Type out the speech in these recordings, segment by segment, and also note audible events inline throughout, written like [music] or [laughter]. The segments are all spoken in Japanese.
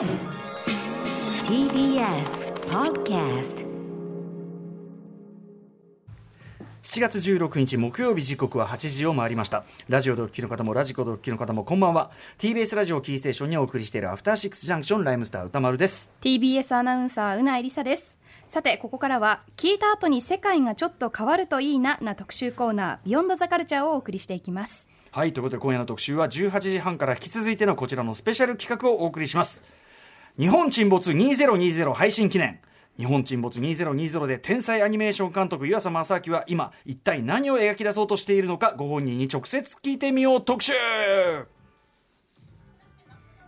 TBS Podcast 7月16日木曜日時刻は8時を回りました。ラジオでお聞きの方もラジコでお聞きの方もこんばんは。TBS ラジオキーステーションにお送りしているアフターシックスジャンクションライムスター歌丸です。TBS アナウンサーうないりさです。さてここからは聞いた後に世界がちょっと変わるといいなな特集コーナービヨンドザカルチャーをお送りしていきます。はいということで今夜の特集は18時半から引き続いてのこちらのスペシャル企画をお送りします日本沈没2020配信記念。日本沈没2020で天才アニメーション監督湯浅正明は今一体何を描き出そうとしているのかご本人に直接聞いてみよう特集。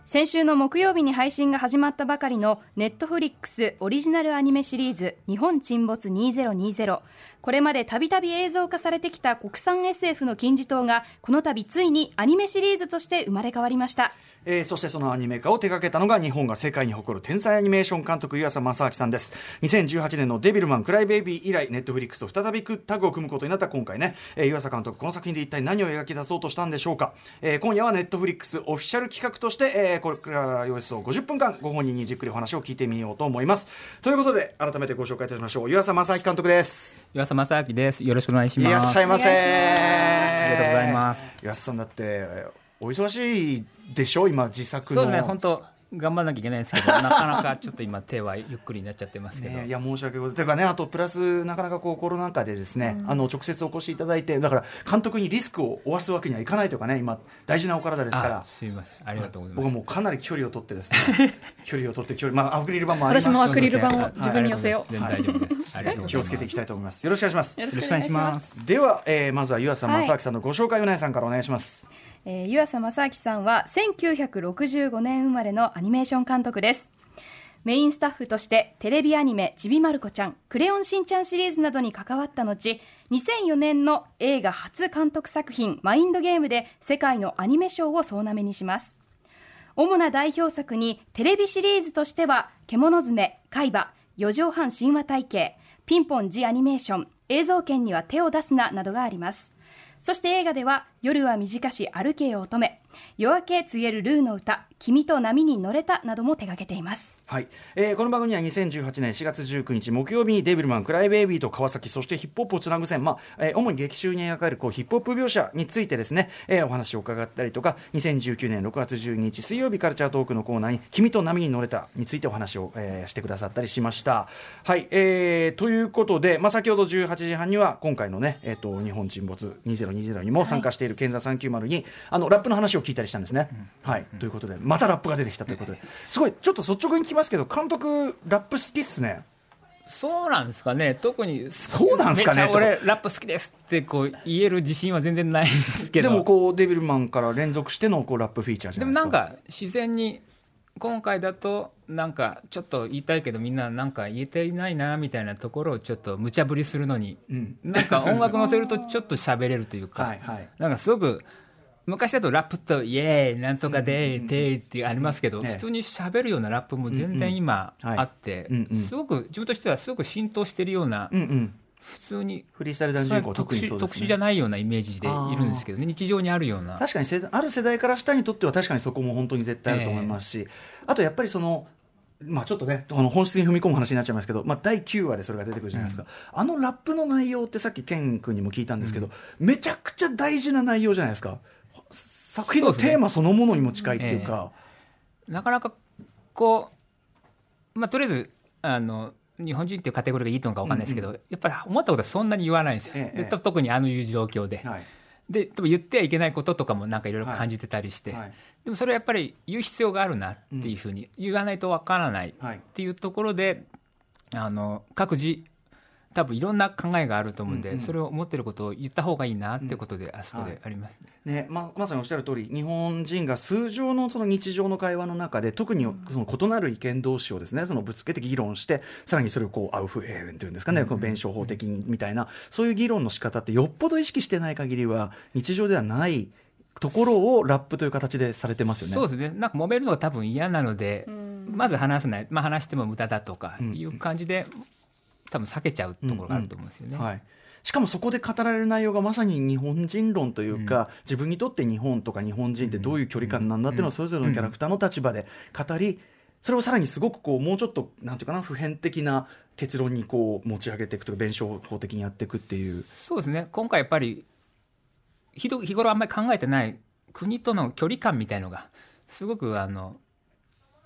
先週の木曜日に配信が始まったばかりのネットフリックスオリジナルアニメシリーズ「日本沈没2020」これまでたびたび映像化されてきた国産 SF の金字塔がこの度ついにアニメシリーズとして生まれ変わりました。えーそしてそのアニメ化を手掛けたのが日本が世界に誇る天才アニメーション監督湯浅正明さんです。2018年の「デビルマンクライベイビー」以来ネットフリックスと再びタッグを組むことになった今回ね、えー湯浅監督この作品で一体何を描き出そうとしたんでしょうか、えー今夜はネットフリックスオフィシャル企画として、えーこれからおよそ50分間ご本人にじっくりお話を聞いてみようと思います。ということで改めてご紹介いたしましょう。湯浅正明監督です。岩佐正明です。よろしくお願いします。いらっしゃいませありがとうございます湯浅さんだってえーお忙しいでしょ？今自作のそうですね、本当頑張らなきゃいけないんですけど、なかなかちょっと今手はゆっくりになっちゃってますけど。ね、いや申し訳ございません。というかね、あとプラスなかなかこうコロナ禍でですね、あの直接お越しいただいて、だから監督にリスクを負わすわけにはいかないというかね、今大事なお体ですからあ。すみません、ありがとうございます。僕はもうかなり距離を取ってですね、[laughs] 距離を取って距離、まあアクリル板もあります私もアクリル板はいを自分に寄せよう全然大丈夫です。ありがとうございます。気をつけていきたいと思います。よろしくお願いします。よろしくお願いします。では、えーまずは湯浅正明さんのご紹介をなえさんからお願いします。えー湯浅正明さんは1965年生まれのアニメーション監督です。メインスタッフとしてテレビアニメ「ちびまる子ちゃん」「クレヨンしんちゃん」シリーズなどに関わった後2004年の映画初監督作品「マインドゲーム」で世界のアニメ賞を総なめにします。主な代表作にテレビシリーズとしては「獣爪」「海馬」「四畳半神話体系」「ピンポン・ジ・アニメーション」「映像権には手を出すな」などがあります。そして映画では「夜は短し歩けよ乙女」「夜明け告げるルーの歌」「君と波に乗れた」なども手掛けています。はい、えーこの番組は2018年4月19日木曜日にデビルマン、クライベイビーと川崎そしてヒップホップをつなぐ線、まあえー主に劇中に描かれるこうヒップホップ描写についてですね、えーお話を伺ったりとか2019年6月12日水曜日カルチャートークのコーナーに「君と波に乗れた」についてお話を、えーしてくださったりしました。はい、えーということで、まあ、先ほど18時半には今回のね、えー、と日本沈没2020にも参加している健座390に、あのラップの話を聞いたりしたんですね。はい、ということでまたラップが出てきたということで。すごいちょっと率直に聞きますけど監督ラップ好きっすね。そうなんですかね、特にそうなんすかね俺、ラップ好きですってこう言える自信は全然ないんですけど、でもこうデビルマンから連続してのこうラップフィーチャーじゃでもないですか。なんか自然に今回だとなんかちょっと言いたいけどみんななんか言えていないなみたいなところをちょっと無茶ぶりするのに、ん。なんか音楽乗せるとちょっと喋れるというか、[laughs] はいはい。なんかすごく昔だとラップとイエーイなんとかでーてーってありますけど、ええ。普通に喋るようなラップも全然今うん。うんあってすごく自分としてはすごく浸透してるようなうんうん。普通にフリースタイルダンジョン以降特。殊特殊じゃないようなイメージでいるんですけどね日常にあるような。確かにある世代から下にとっては確かにそこも本当に絶対あると思いますし、あとやっぱりそのまあちょっとねあの本質に踏み込む話になっちゃいますけど、まあ、第9話でそれが出てくるじゃないですか、あのラップの内容ってさっきケン君にも聞いたんですけど、めちゃくちゃ大事な内容じゃないですか作品のテーマそのものにも近いっていうか。なかなかこう、まあ、とりあえずあの日本人っていうカテゴリーがいいのか分かんないですけど、やっぱり思ったことはそんなに言わないんですよ、ええで特にあのいう状況で、はい。で言ってはいけないこととかもなんかいろいろ感じてたりして、はい。でもそれはやっぱり言う必要があるなっていうふうに言わないと分からないはいっていうところであの各自多分いろんな考えがあると思うんで、うんうん。それを思ってることを言った方がいいなってことで、あそこであります。ね。ねままさにおっしゃる通り日本人が通常のその日常の会話の中で特にその異なる意見同士をですねそのぶつけて議論してさらにそれをこうアウフエーベンというんですかね、この弁証法的にみたいなそういう議論の仕方ってよっぽど意識してない限りは日常ではないところをラップという形でされてますよね。そうですね、なんか揉めるのが多分嫌なので、まず話さない、まあ、話しても無駄だとかいう感じで、多分避けちゃうところがあると思うんですよね。はい、しかもそこで語られる内容がまさに日本人論というか、自分にとって日本とか日本人ってどういう距離感なんだっていうのをそれぞれのキャラクターの立場で語りそれをさらにすごくこうもうちょっとなんていうかな普遍的な結論にこう持ち上げていくとか弁証法的にやっていくっていう。そうですね。今回やっぱり日頃あんまり考えてない国との距離感みたいのがすごくあの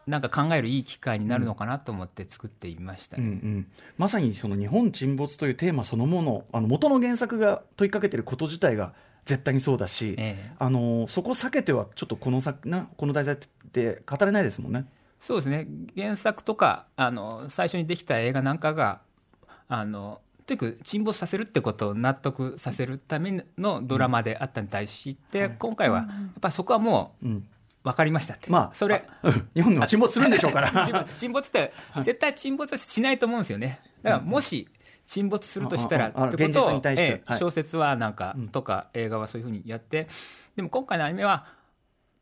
なんか考えるいい機会になるのかなと思って作っていましたね、うんうん、まさにその日本沈没というテーマそのものあの元の原作が問いかけてること自体が絶対にそうだし、ええ。あのそこを避けてはちょっとこの作なこの題材って語れないですもんね。そうですね。原作とかあの最初にできた映画なんかがあのとにかく沈没させるってことを納得させるためのドラマであったに対して、今回はやっぱそこはもううん分かりましたって、まあ、それあうん。日本でも沈没するんでしょうから。[laughs] 沈没って絶対沈没はしないと思うんですよね。だからもし沈没するとしたらってことを小説はなんかうん。とか映画はそういうふうにやってでも今回のアニメは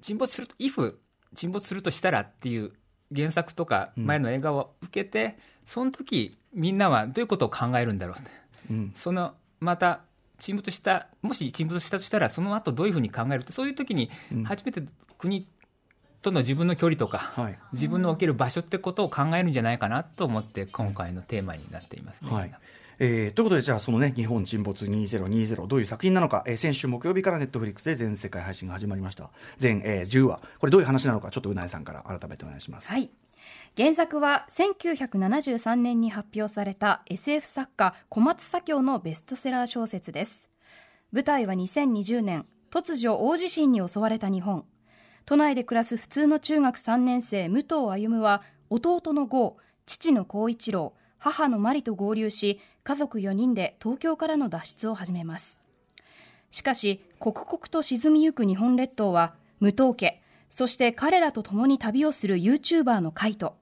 沈没すると if 沈没するとしたらっていう原作とか前の映画を受けて、その時みんなはどういうことを考えるんだろうって。うん。そのまた沈没したもし沈没したとしたらその後どういうふうに考えるってそういう時にうん。初めて国との自分の距離とか、はい自分の置ける場所ってことを考えるんじゃないかなと思って今回のテーマになっていますね。はいえーということで、じゃあ、そのね、日本沈没2020、どういう作品なのか、えー先週木曜日からネットフリックスで全世界配信が始まりました。全、えー10話。これどういう話なのか、ちょっとうなえさんから改めてお願いします。はい原作は1973年に発表された SF 作家小松左京のベストセラー小説です舞台は2020年突如大地震に襲われた日本都内で暮らす普通の中学3年生武藤歩は弟の郷父の孝一郎母のマリと合流し家族4人で東京からの脱出を始めます。しかし刻々と沈みゆく日本列島は無藤家そして彼らと共に旅をする YouTuber のカイト。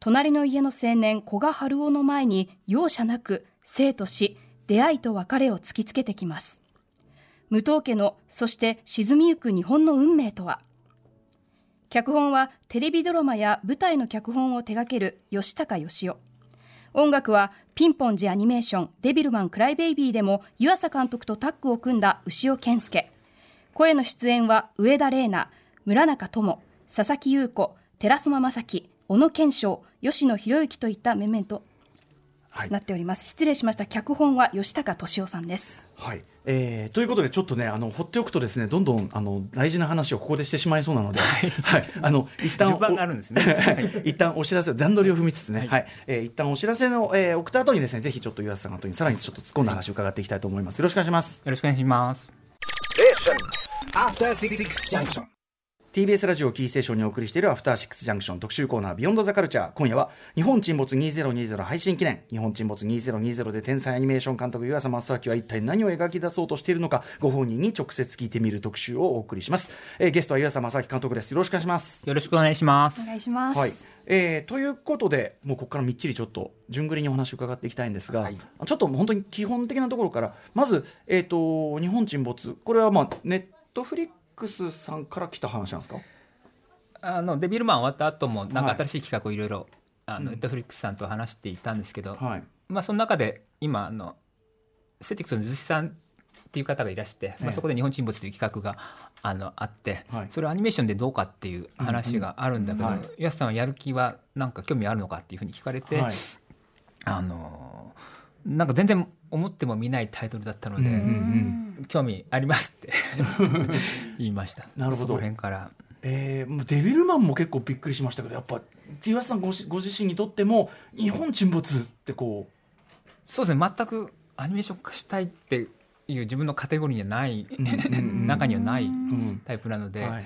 隣の家の青年古賀春夫の前に容赦なく生と死出会いと別れを突きつけてきます。無藤家のそして沈みゆく日本の運命とは？脚本はテレビドラマや舞台の脚本を手掛ける吉高義雄。音楽はピンポンジアニメーション「デビルマンクライベイビー」でも湯浅監督とタッグを組んだ牛尾健介。声の出演は上田玲奈村中智佐々木優子寺島正樹小野賢章吉野博之といった面々となっております。失礼しました。脚本は吉高敏夫さんです。はい。えーということで、ちょっとね、あの放っておくとですね、どんどんあの大事な話をここでしてしまいそうなので、はい、あの一旦順番があるんですね。はい。一旦お知らせを段取りを踏みつつね、はい、えー一旦お知らせの、えー送った後にですね、ぜひちょっと岩瀬さんの後にさらにちょっと突っ込んだ話を伺っていきたいと思います。よろしくお願いします。よろしくお願いします。After Six Junction. TBS ラジオキーステーションにお送りしているアフターシックスジャンクション特集コーナービヨンドザカルチャー。今夜は日本沈没2020配信記念。日本沈没2020で天才アニメーション監督湯浅正明は一体何を描き出そうとしているのかご本人に直接聞いてみる特集をお送りします、えーゲストは湯浅正明監督です。よろしくお願いします。よろしくお願いします。お。願いします、はい。えーということでもうここからみっちりちょっと順繰りにお話を伺っていきたいんですが、はい。ちょっと本当に基本的なところからまず、えー、と日本沈没。これはまあネットフリッさんから来た話なんですか？あのデビルマン終わった後もなんはい。か新しい企画をいろいろネットフリックスさんと話していたんですけど、はい。まあその中で今あのセティックスの逗子さんっていう方がいらして、まえ。えあ、そこで日本沈没という企画があのあって、はい。それをアニメーションでどうかっていう話があるんだけど、うんうんはい。安さんはやる気はなんか興味あるのかっていうふうに聞かれて、はい。あのなんか全然思っても見ないタイトルだったので、うんうん興味ありますって [laughs] 言いました。なるほど。そ辺から。えーもうデビルマンも結構びっくりしましたけどやっぱ岩瀬さんごしご自身にとっても日本沈没ってこそうですね。全くアニメーション化したいっていう自分のカテゴリーにはない、うんうんうん中にはないうんタイプなので、はい。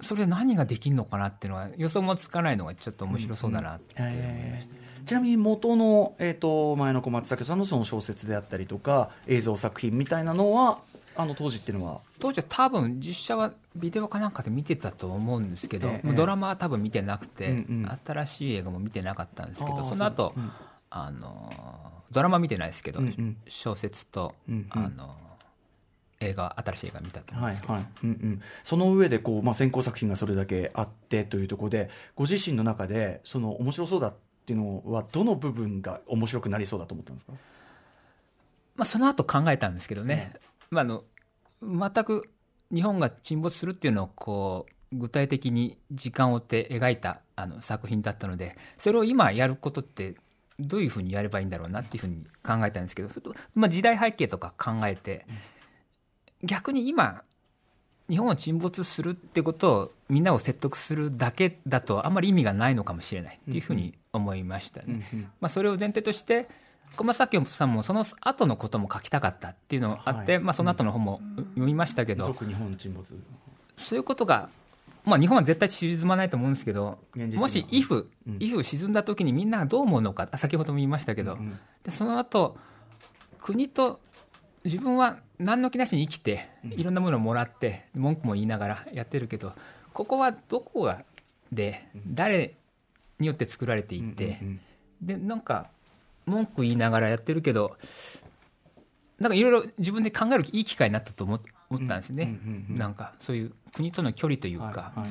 それで何ができるのかなっていうのは予想もつかないのがちょっと面白そうだなって思いまえした。ーちなみに元の、えー、と前の小松左京さんのその小説であったりとか映像作品みたいなのはあの当時っていうのは？当時は多分実写はビデオかなんかで見てたと思うんですけど、ええ。ドラマは多分見てなくて、うんうん。新しい映画も見てなかったんですけどその後、そううん。あのドラマ見てないですけど、うんうん。小説と、うんうん。あの映画新しい映画見たと思うんですけど、はいはい。うんうん、その上でこう、まあ、先行作品がそれだけあってというところでご自身の中でその面白そうだっていうのはどの部分が面白くなりそうだと思ったんですか？まあ、その後考えたんですけどね、まあ、あの全く日本が沈没するっていうのをこう具体的に時間を追って描いたあの作品だったのでそれを今やることってどういうふうにやればいいんだろうなっていうふうに考えたんですけどまあ、時代背景とか考えて逆に今日本を沈没するってことをみんなを説得するだけだとあんまり意味がないのかもしれないっていうふうに思いましたね。まあ、それを前提として駒崎さんもその後のことも書きたかったっていうのがあって、はい。まあ、その後の本も読みましたけど、続日本沈没。そういうことが、まあ、日本は絶対沈まないと思うんですけどもし if,、うん。if 沈んだ時にみんながどう思うのか先ほども言いましたけど、んでその後国と自分は何の気なしに生きていろんなものをもらって文句も言いながらやってるけどここはどこがで誰によって作られていて、うんうんでなんか文句言いながらやってるけどなんかいろいろ自分で考えるいい機会になったと思思ったんですね、うんうんうんなんかそういう国との距離というか、はいはい。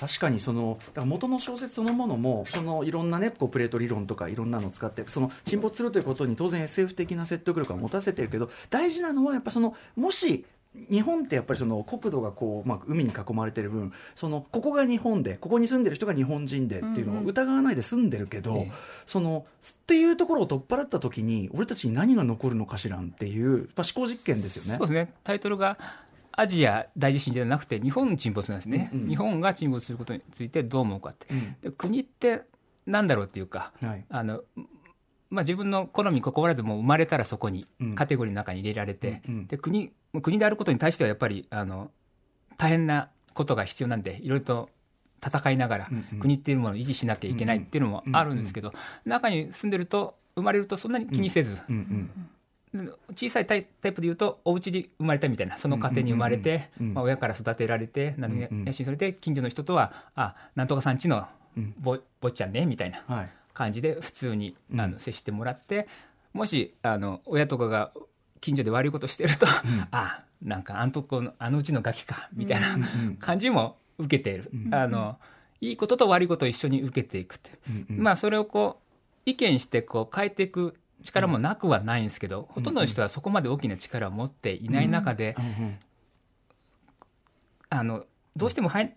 確かにその元の小説そのものもそのいろんなねこうプレート理論とかいろんなのを使ってその沈没するということに当然 SF 的な説得力は持たせてるけど大事なのはやっぱそのもし日本ってやっぱりその国土がこう、まあ、海に囲まれてる分そのここが日本でここに住んでる人が日本人でっていうのを疑わないで住んでるけど、ええ。そのっていうところを取っ払った時に俺たちに何が残るのかしらんっていう、まあ、思考実験ですよね。そう。ですね。タイトルがアジア大地震じゃなくて日本沈没なんですね、うんうん。日本が沈没することについてどう思うかって、うん。で国ってなんだろうっていうか、はい。あのまあ、自分の好みに関わらずもう生まれたらそこにうん。カテゴリーの中に入れられて、うんうん。で国国であることに対してはやっぱりあの大変なことが必要なんでいろいろと戦いながら国っていうものを維持しなきゃいけないっていうのもあるんですけど、中に住んでると生まれるとそんなに気にせず、小さいタイプで言うとお家に生まれたみたいなその家庭に生まれて、まあ、親から育てられて何うんうん。やしそれで近所の人とはあなんとかさんちのうん。ぼぼっちゃんねみたいな。はい感じで普通にあうん。の接してもらってもしあの親とかが近所で悪いことしてると、あなんかあのとこのあのうちのガキかみたいなうん感じも受けている、あのいいことと悪いことを一緒に受けていくって、うんうん。まあそれをこう意見してこう変えていく力もなくはないんですけど、ほとんどの人はそこまで大きな力を持っていない中で、うんうん。あのどうしても入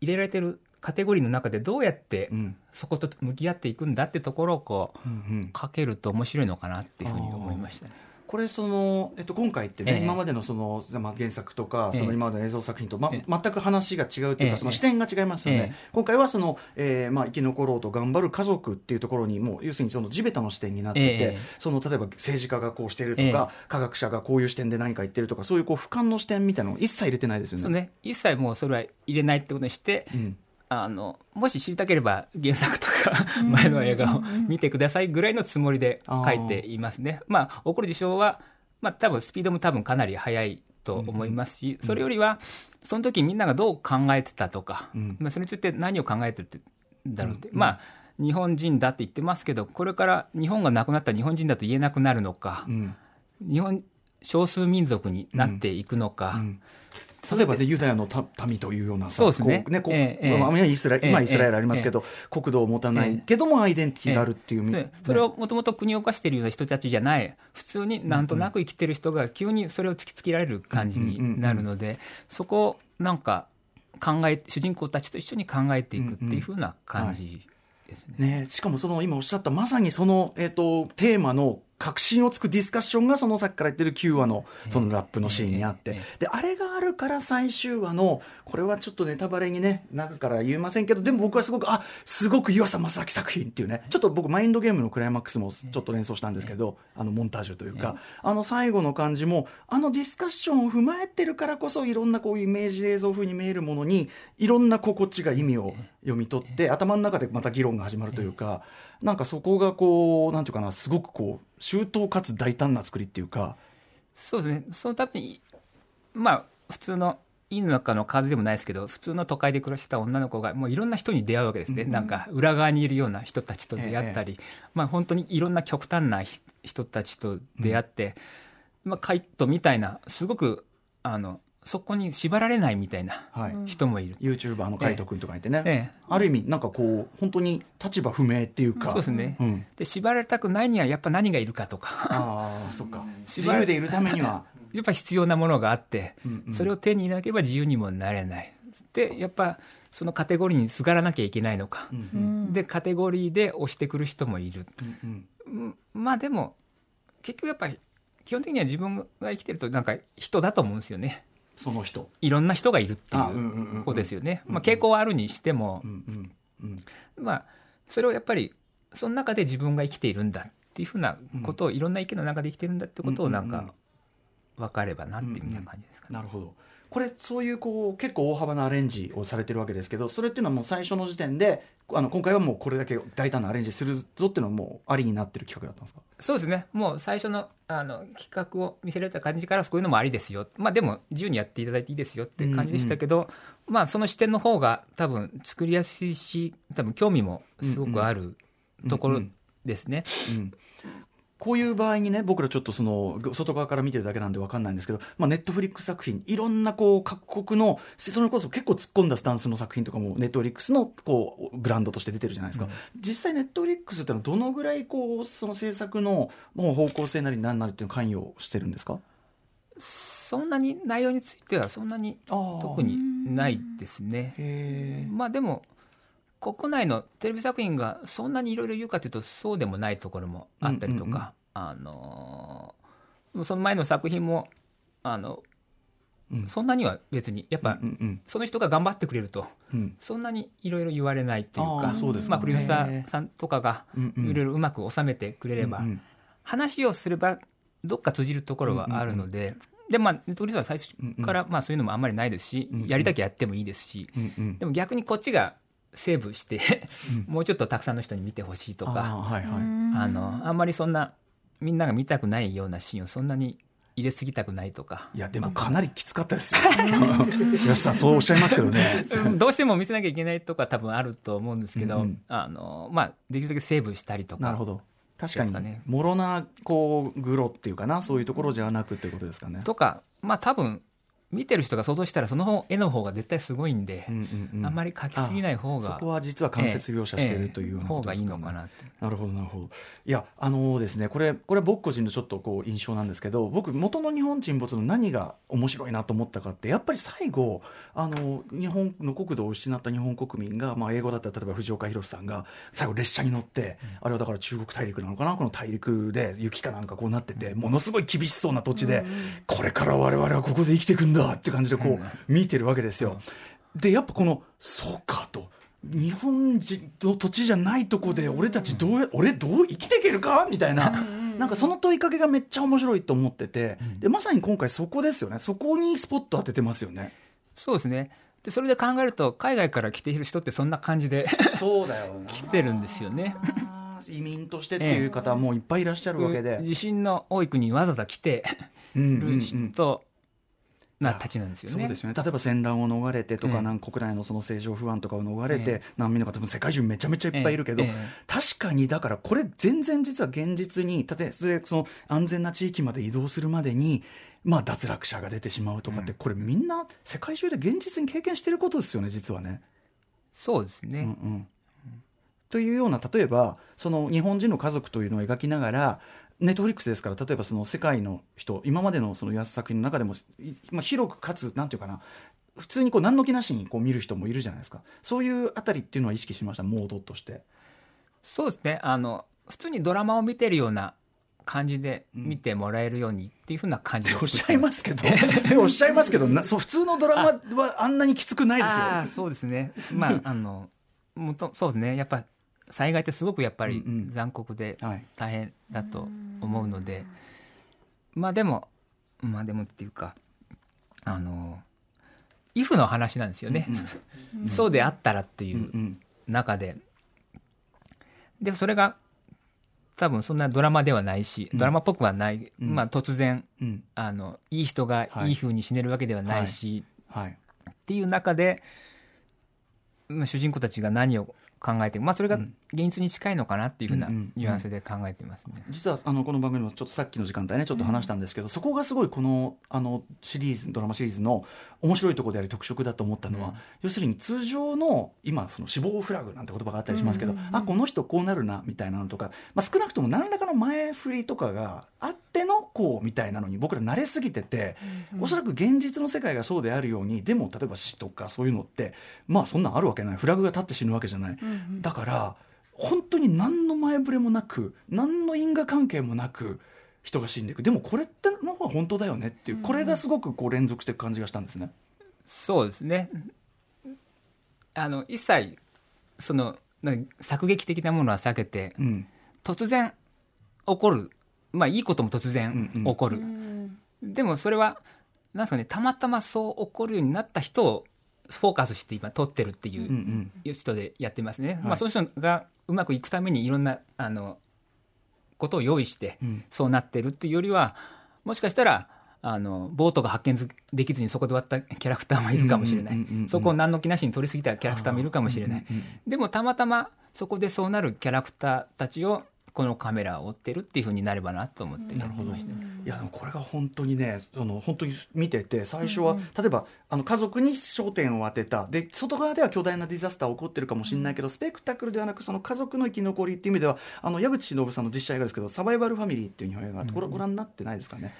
入れられてるカテゴリーの中でどうやってうん。そこと向き合っていくんだってところをこううんうん。書けると面白いのかなっていうふうに思いましたね。これその、えっと、今回ってね、ええ。今までのその、まあ、原作とか、ええ。その今までの映像作品と、まええ。全く話が違うというか、ええ。その視点が違いますよね、ええ。今回はその、えーまあ、生き残ろうと頑張る家族っていうところにもう要するにその地べたの視点になってて、ええ。その例えば政治家がこうしてるとか、ええ。科学者がこういう視点で何か言ってるとかそういうこう俯瞰の視点みたいなのを一切入れてないですよね。ね。一切もうそれは入れないってことにして、うんあのもし知りたければ原作とか前の映画を見てくださいぐらいのつもりで書いていますね。まあ起こる事象は、まあ、多分スピードも多分かなり速いと思いますし、それよりはその時みんながどう考えてたとか、うん。まあ、それについて何を考えてるんだろうって、まあ日本人だって言ってますけどこれから日本がなくなったら日本人だと言えなくなるのか、うん。日本少数民族になっていくのか、うん例えばね、ユダヤのた民というようなさそうですね。こうこうええイスラ今ええイスラエルありますけど、国土を持たないけどもアイデンティティがあるっていう、それをもともと国を犯しているような人たちじゃない。普通になんとなく生きてる人が急にそれを突きつけられる感じになるのでそこをなんか考え主人公たちと一緒に考えていくっていう風な感じですね。ね、しかもその今おっしゃったまさにその、えっとテーマの核心をつくディスカッションがそのさっきから言ってる9話のそのラップのシーンにあって、であれがあるから最終話のこれはちょっとネタバレにねなるから言えませんけどでも僕はすごくあすごく湯浅正明作品っていうね。ちょっと僕マインドゲームのクライマックスもちょっと連想したんですけど、あのモンタージュというか、あの最後の感じもあのディスカッションを踏まえてるからこそいろんなこういうイメージ映像風に見えるものにいろんなこうこっちが意味を読み取って頭の中でまた議論が始まるというか、なんかそこがこうなんていうかなすごくこう周到かつ大胆な作りっていうか。そうですね。そのためにまあ普通のいいの中の数でもないですけど普通の都会で暮らしてた女の子がもういろんな人に出会うわけですね、なんか裏側にいるような人たちと出会ったり、まあ、本当にいろんな極端なひ人たちと出会って、まあ、カイトみたいなすごくあのそこに縛られないみたいなはい。人もいる、YouTuber の海斗君とかいてね、ええ。ある意味なんかこう本当に立場不明っていうか、そうですね、うん。で縛られたくないにはやっぱ何がいるかとか。ああそっか。自由でいるためには。[laughs] やっぱ必要なものがあって、うんうん。それを手に入れなければ自由にもなれない。でやっぱそのカテゴリーにすがらなきゃいけないのか、うんでカテゴリーで押してくる人もいる、うん。うん。まあでも結局やっぱり基本的には自分が生きてるとなんか人だと思うんですよねその人。いろんな人がいるっていあうことですよね、まあ、傾向はあるにしても、まあ、それをやっぱりその中で自分が生きているんだっていうふうなことを、いろんな意見の中で生きてるんだってことをなんか分かればなっていうみたいな感じですかね。なるほどこれそういうこう結構大幅なアレンジをされてるわけですけどそれっていうのはもう最初の時点であの今回はもうこれだけ大胆なアレンジするぞっていうのはもうありになってる企画だったんですか？そうですね、もう最初のあの企画を見せられた感じから、そういうのもありですよ、まあ、でも自由にやっていただいていいですよって感じでしたけど、まあ、その視点の方が多分作りやすいし、多分興味もすごくあるところですね。うんこういう場合にね僕らちょっとその外側から見てるだけなんで分かんないんですけど、まあ、ネットフリックス作品いろんなこう各国のそれこそ結構突っ込んだスタンスの作品とかもネットフリックスのこうブランドとして出てるじゃないですか、実際ネットフリックスってのはどのぐらいこうその制作のもう方向性なり何なりっていうのを関与してるんですか？そんなに内容については、そんなに特にないですね。へまあでも国内のテレビ作品がそんなにいろいろ言うかというとそうでもないところもあったりとか、あのーその前の作品もあの、うん。そんなには別にやっぱ、その人が頑張ってくれるとうん。そんなにいろいろ言われないというあかーそうですかまあ、プロデューサーさんとかがいろいろうまく収めてくれれば、うんうん話をすればどっか通じるところはあるので。でまあ、ネットフリックスは最初から、まあ、そういうのもあんまりないですし、やりたきゃやってもいいですし、でも逆にこっちがセーブして、もうちょっとたくさんの人に見てほしいとかはいはい。あのあんまりそんなみんなが見たくないようなシーンをそんなに入れすぎたくないとか。いやでもかなりきつかったですよ。[laughs] 吉さんそうおっしゃいますけどね。うん。どうしても見せなきゃいけないとか多分あると思うんですけど、うんうん。あのまあ、できるだけセーブしたりとか。なるほど。確かにもろなこうグロっていうかなそういうところじゃなくっていうことですかね。とか、まあ、多分見てる人が想像したらその方絵の方が絶対すごいんで、うんうんうん。あんまり描きすぎない方がそこは実は間接描写しているというような方がいいことですかねのかなって。なるほどなるほど。いやあのですねこれこれは僕個人のちょっとこう印象なんですけど僕元の日本沈没の何が面白いなと思ったかってやっぱり最後あの日本の国土を失った日本国民が、まあ、英語だったら例えば藤岡弘さんが最後列車に乗って、あれはだから中国大陸なのかな？この大陸で雪かなんかこうなっててものすごい厳しそうな土地で、これから我々はここで生きていくんだって感じでこう、見てるわけですよ。でやっぱこのそうかと。日本人の土地じゃないとこで俺たちどうや俺どう生きていけるか？みたいな。なんかその問いかけがめっちゃ面白いと思ってて、でまさに今回そこですよね。そこにスポット当ててますよね。そうですね。でそれで考えると海外から来ている人ってそんな感じで [laughs] そうだよな。来てるんですよね。移民としてっていう方もいっぱいいらっしゃるわけで、地震の多い国にわざわざ来てる人なたちなんですよね。そうですよね例えば戦乱を逃れてとか、ええなん国内のその政情不安とかを逃れて、え難民の方も世界中めちゃめちゃいっぱいいるけど、えええ確かにだからこれ全然実は現実に例えばその安全な地域まで移動するまでに、まあ、脱落者が出てしまうとかって、これみんな世界中で現実に経験してることですよね実はね。そうですね。うんうんというような例えばその日本人の家族というのを描きながらネットフリックスですから例えばその世界の人今までのその安作品の中でも、いまあ、広くかつなんていうかな普通にこう何の気なしにこう見る人もいるじゃないですかそういうあたりっていうのは意識しました？モードとして。そうですね。あの、普通にドラマを見てるような感じで見てもらえるようにっていうふうな感じで [laughs] おっしゃいますけど [laughs] おっしゃいますけどなそう普通のドラマはあんなにきつくないですよ。ああ、そうですね。まあ、あの、もと、そうですね。やっぱ、災害ってすごくやっぱりうんうん。残酷ではい。大変だと思うので、まあでも、まあでもっていうか、あの、イフの話なんですよね。[laughs] そうであったらっていううん中で。で、それが、多分そんなドラマではないし、ドラマっぽくはない、うん。まあ突然、うん。あの、いい人がはい。いい風に死ねるわけではないし、はい。っていう中で、まあ、主人公たちが何を考えている、まあ、それが現実に近いのかなっていうふうなうんうんニュアンスで考えていますね。実はあのこの番組でもちょっとさっきの時間帯ねちょっと話したんですけど、そこがすごいこのあのシリーズドラマシリーズの面白いところであり特色だと思ったのは、要するに通常の今その死亡フラグなんて言葉があったりしますけど、あこの人こうなるなみたいなのとか、まあ、少なくとも何らかの前振りとかがあっての幸みたいなのに僕ら慣れすぎてて、おそらく現実の世界がそうであるようにでも例えば死とかそういうのってまあそんなんあるわけない。フラグが立って死ぬわけじゃない、だから本当に何の前触れもなく何の因果関係もなく人が死んでいく。でもこれっての方が本当だよねっていうこれがすごくこう連続していく感じがしたんですね。そうですね。あの一切その作劇的なものは避けて、うん。突然起こる。まあいいことも突然うんうん。起こる、でもそれはなんですかねたまたまそう起こるようになった人をフォーカスして今撮ってるっていううんうん。人でやってますね、はい。まあ、その人がうまくいくためにいろんなあのことを用意してうん。そうなってるっていうよりはもしかしたらあのボートが発見できずにそこで終わったキャラクターもいるかもしれない。そこを何の気なしに取り過ぎたキャラクターもいるかもしれない。でもたまたまそこでそうなるキャラクターたちをこのカメラを追ってるっていうふうになればなと思ってやってました。ね。いやでもこれが本当にねその本当に見てて最初は、例えばあの家族に焦点を当てた。で外側では巨大なディザスター起こってるかもしれないけど、スペクタクルではなくその家族の生き残りっていう意味ではあの矢口忍さんの実写映画ですけど「サバイバルファミリー」っていう日本映画があってこれご覧になってないですかね、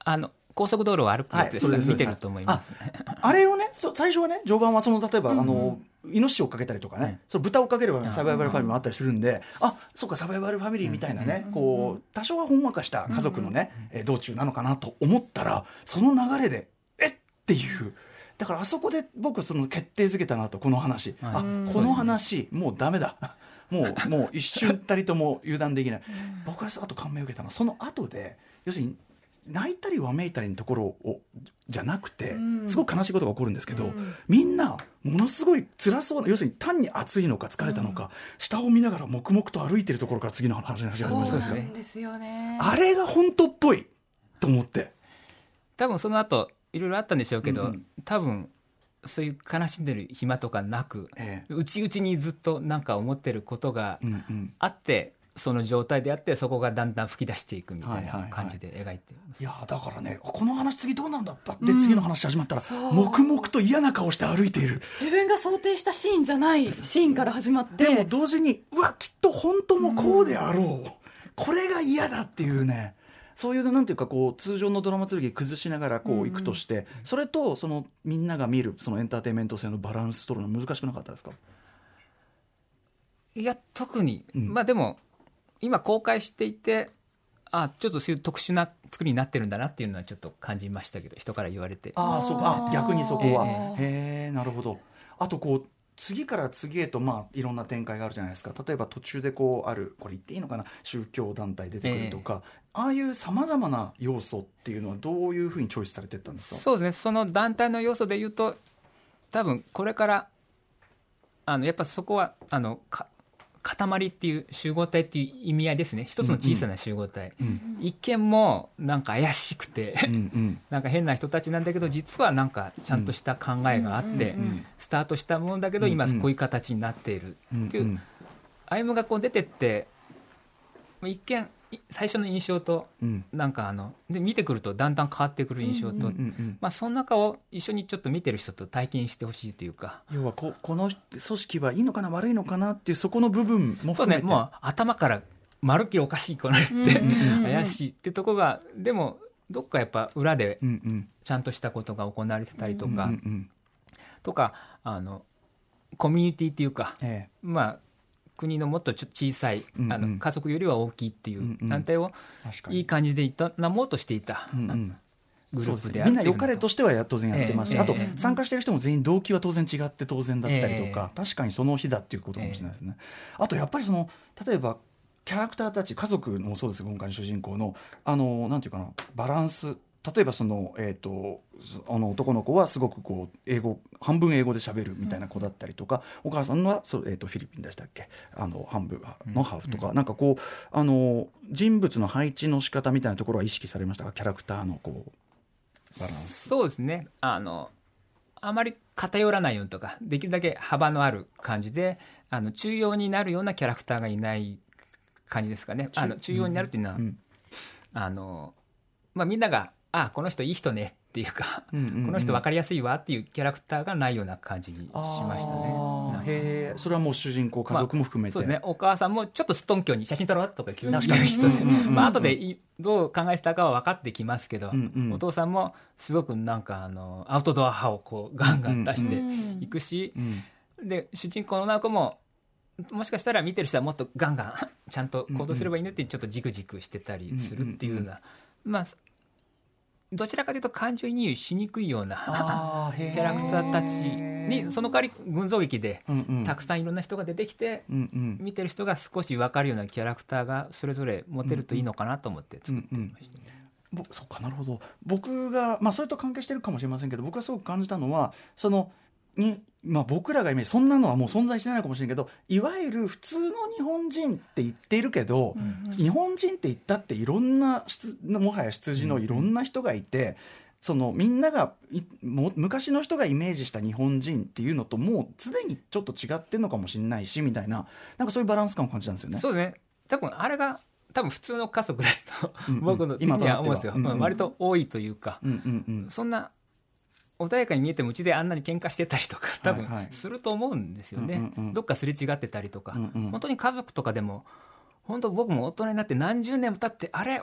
あの高速道路を歩くやつですかはいそうです見てると思いますね。あれをねそ最初はね序盤はその例えば、あのイノシシをかけたりとかね、はい。その豚をかけるサバイバルファミリーもあったりするんで、あそうかサバイバルファミリーみたいなね、こう多少はほんわかした家族のね、えー道中なのかなと思ったらその流れでえっ？っていう。だからあそこで僕その決定づけたなとこの話、はい。あこの話もうダメだ。[laughs] もうもう一瞬たりとも油断できない、僕はあと感銘を受けたのはその後で要するに泣いたりわめいたりのところをじゃなくて、すごく悲しいことが起こるんですけど、みんなものすごい辛そうな要するに単に暑いのか疲れたのか、下を見ながら黙々と歩いてるところから次の話に始まりましたねですよね。あれが本当っぽいと思って。多分その後いろいろあったんでしょうけど、うんうん。多分そういう悲しんでる暇とかなく、ええ。内々にずっとなんか思ってることがうんうん。あって、その状態であってそこがだんだん吹き出していくみたいない感じで描いてます、いやだからねこの話次どうなんだで次の話始まったら、そう。黙々と嫌な顔して歩いている。自分が想定したシーンじゃないシーンから始まって。でも同時にうわきっと本当もこうであろう、これが嫌だっていうね。そういうなんていうかこう通常のドラマ剣崩しながらこういくとして、それとそのみんなが見るそのエンターテインメント性のバランス取るの難しくなかったですか？いや特に、うん。まあでも今公開していてあちょっとそういう特殊な作りになってるんだなっていうのはちょっと感じましたけど人から言われて。ああそうあ逆にそこは、えへえなるほど。あとこう次から次へとまあいろんな展開があるじゃないですか。例えば途中でこうあるこれ言っていいのかな？宗教団体出てくるとか、ああいうさまざまな要素っていうのはどういうふうにチョイスされていったんですか？そうですね。その団体の要素で言うと多分これからあのやっぱそこはあのか塊っていう集合体っていう意味合いですね。一つの小さな集合体、うん一見もなんか怪しくて、うんうん。[laughs] なんか変な人たちなんだけど実はなんかちゃんとした考えがあって、うんうん。うんスタートしたものだけど今うんうん。こういう形になっているっていう、うん歩夢がこう出てってまあ一見い最初の印象とうん。なんかあので見てくるとだんだん変わってくる印象と、うんうんまあ、その中を一緒にちょっと見てる人と体験してほしいというか。要はここの組織はいいのかな悪いのかなっていうそこの部分もそうねもう頭からまるっきりおかしいこの人ってうん怪しいってとこがでもどっかやっぱ裏でちゃんとしたことが行われてたりとか、うんうんとかあのコミュニティっていうか、え。まあ国のもっとちょっと小さい、うんうん。あの家族よりは大きいっていんううん。団体をいい感じで営もうとしていたうんうん。グループでみんな良かれとしてはや当然やってます。し、ええ。あとえ参加してる人も全員動機は当然違って当然だったりとか、え確かにその日だっていうことかもしれないですね、あとやっぱりその例えばキャラクターたち家族もそうです今回の主人公の。あのなんていうかなバランス例えばその、えー、とそあの男の子はすごくこう英語半分英語で喋るみたいな子だったりとか、お母さんはそう、えー、とフィリピンでしたっけ？あの半分のハーフとか、なんかこうあの人物の配置の仕方みたいなところは意識されましたか？キャラクターのこうバランス。そうですね。あのあまり偏らないようにとかできるだけ幅のある感じであの中庸になるようなキャラクターがいない感じですかね。あの中庸になるっていうのは、うん。あのまあ、みんなが「あこの人いい人ね」っていうか、うんうんうん。この人分かりやすいわっていうキャラクターがないような感じにしましたね。へえそれはもう主人公家族も含めて、そうですね、お母さんもちょっとすとんきょうに写真撮ろうとか聞く確かに。人で、うんうんうん [laughs] まあ後でいどう考えてたかは分かってきますけど、うんうん。お父さんもすごくなんかあのアウトドア派をこうガンガン出していくし、うん。で主人公の女の子ももしかしたら見てる人はもっとガンガンちゃんと行動すればいいねってちょっとジクジクしてたりするっていうような、まあどちらかというと感情移入しにくいような [laughs] キャラクターたちにその代わり群像劇でたくさんいろんな人が出てきて、うんうん。見てる人が少し分かるようなキャラクターがそれぞれ持てるといいのかなと思って作ってみました、ぼそっかなるほど。僕がまあそれと関係してるかもしれませんけど僕がすごく感じたのはそのに、まあ、僕らがイメージそんなのはもう存在してないのかもしれないけどいわゆる普通の日本人って言っているけど、日本人って言ったっていろんな出もはや出自のいろんな人がいて。そのみんながいも昔の人がイメージした日本人っていうのともうすでにちょっと違ってるのかもしれないしみたいななんかそういうバランス感を感じたんですよね。そうね。多分あれが多分普通の家族だと、うんうん。僕の的には思うんですよ、うんうん。割と多いというか、うんうんうん。そんな穏やかに見えてもうちであんなに喧嘩してたりとか多分すると思うんですよね、うんうんうん。どっかすれ違ってたりとか、うんうん。本当に家族とかでも本当僕も大人になって何十年も経ってあれ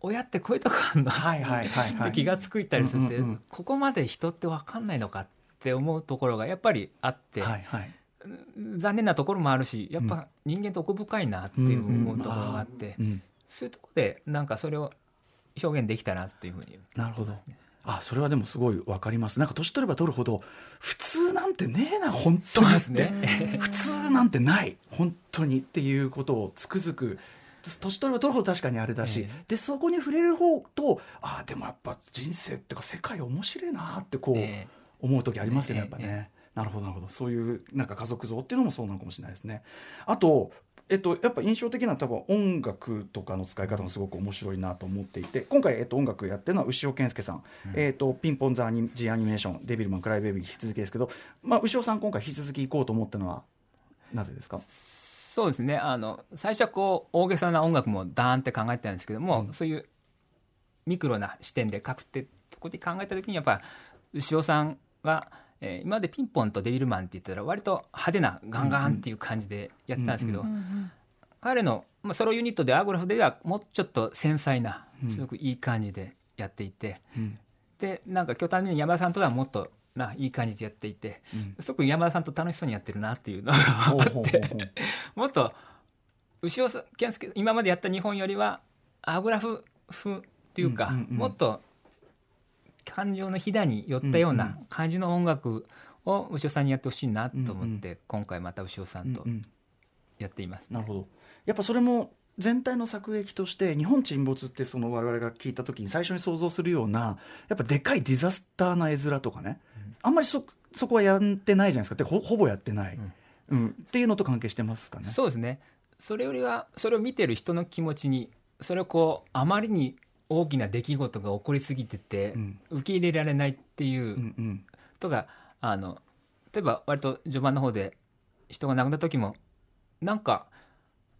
親ってこういうとこあんの？はいはいはいはい。って気がつくいたりするって、うんうんうん。ここまで人って分かんないのかって思うところがやっぱりあって、はいはい。残念なところもあるしやっぱ人間って奥深いなっていう思うところがあって、うんそういうところでなんかそれを表現できたなっていうふうになるほど。あ、それはでもすごいわかります。なんか年取れば取るほど、普通なんてねえな、本当にですね普通なんてない、本当にっていうことをつくづく。年取れば取るほど確かにあれだし、ええでそこに触れる方とああでもやっぱ人生っていうか世界面白いなってこう、ええ思う時ありますよね、ええやっぱね。なるほどなるほどそういうなんか家族像っていうのもそうなのかもしれないですね。あとえっと、やっぱ印象的な多分音楽とかの使い方もすごく面白いなと思っていて今回、えっと、音楽やってるのは牛尾健介さん、えっと、ピンポンザアニ・ジアニメーションデビルマンクライベイビー引き続きですけど、まあ、牛尾さん今回引き続き行こうと思ったのはなぜですか？そうですね。あの最初はこう大げさな音楽もダーンって考えてたんですけども、そういうミクロな視点で書くってとこで考えた時にやっぱ牛尾さんが、えー今までピンポンとデビルマンって言ったら割と派手なガンガンっていう感じでやってたんですけど、彼の、まあ、ソロユニットでアグラフではもうちょっと繊細なすごくいい感じでやっていて、ん。でなんか巨丹の山田さんとはもっとないい感じでやっていて、すごく山田さんと楽しそうにやってるなっていうのがほうほうほうほう。もっと牛尾健介今までやった日本よりはアグラフ風っていうか、うんうんうん。もっと感情のひだに寄ったような感じの音楽を牛尾さんにやってほしいなと思って、今回また牛尾さんとうんうん。やっています、なるほど。やっぱそれも全体の作劇として日本沈没ってその我々が聞いた時に最初に想像するようなやっぱでかいディザスターな絵面とかね、あんまりそそこはやってないじゃないですか。でほほぼやってない、うん。っていうのと関係してますかね。そうですね。それよりはそれを見てる人の気持ちにそれをこうあまりに大きな出来事が起こりすぎてて、うん。受け入れられないっていううんうん。とがあの例えば割と序盤の方で人が亡くなった時もなんか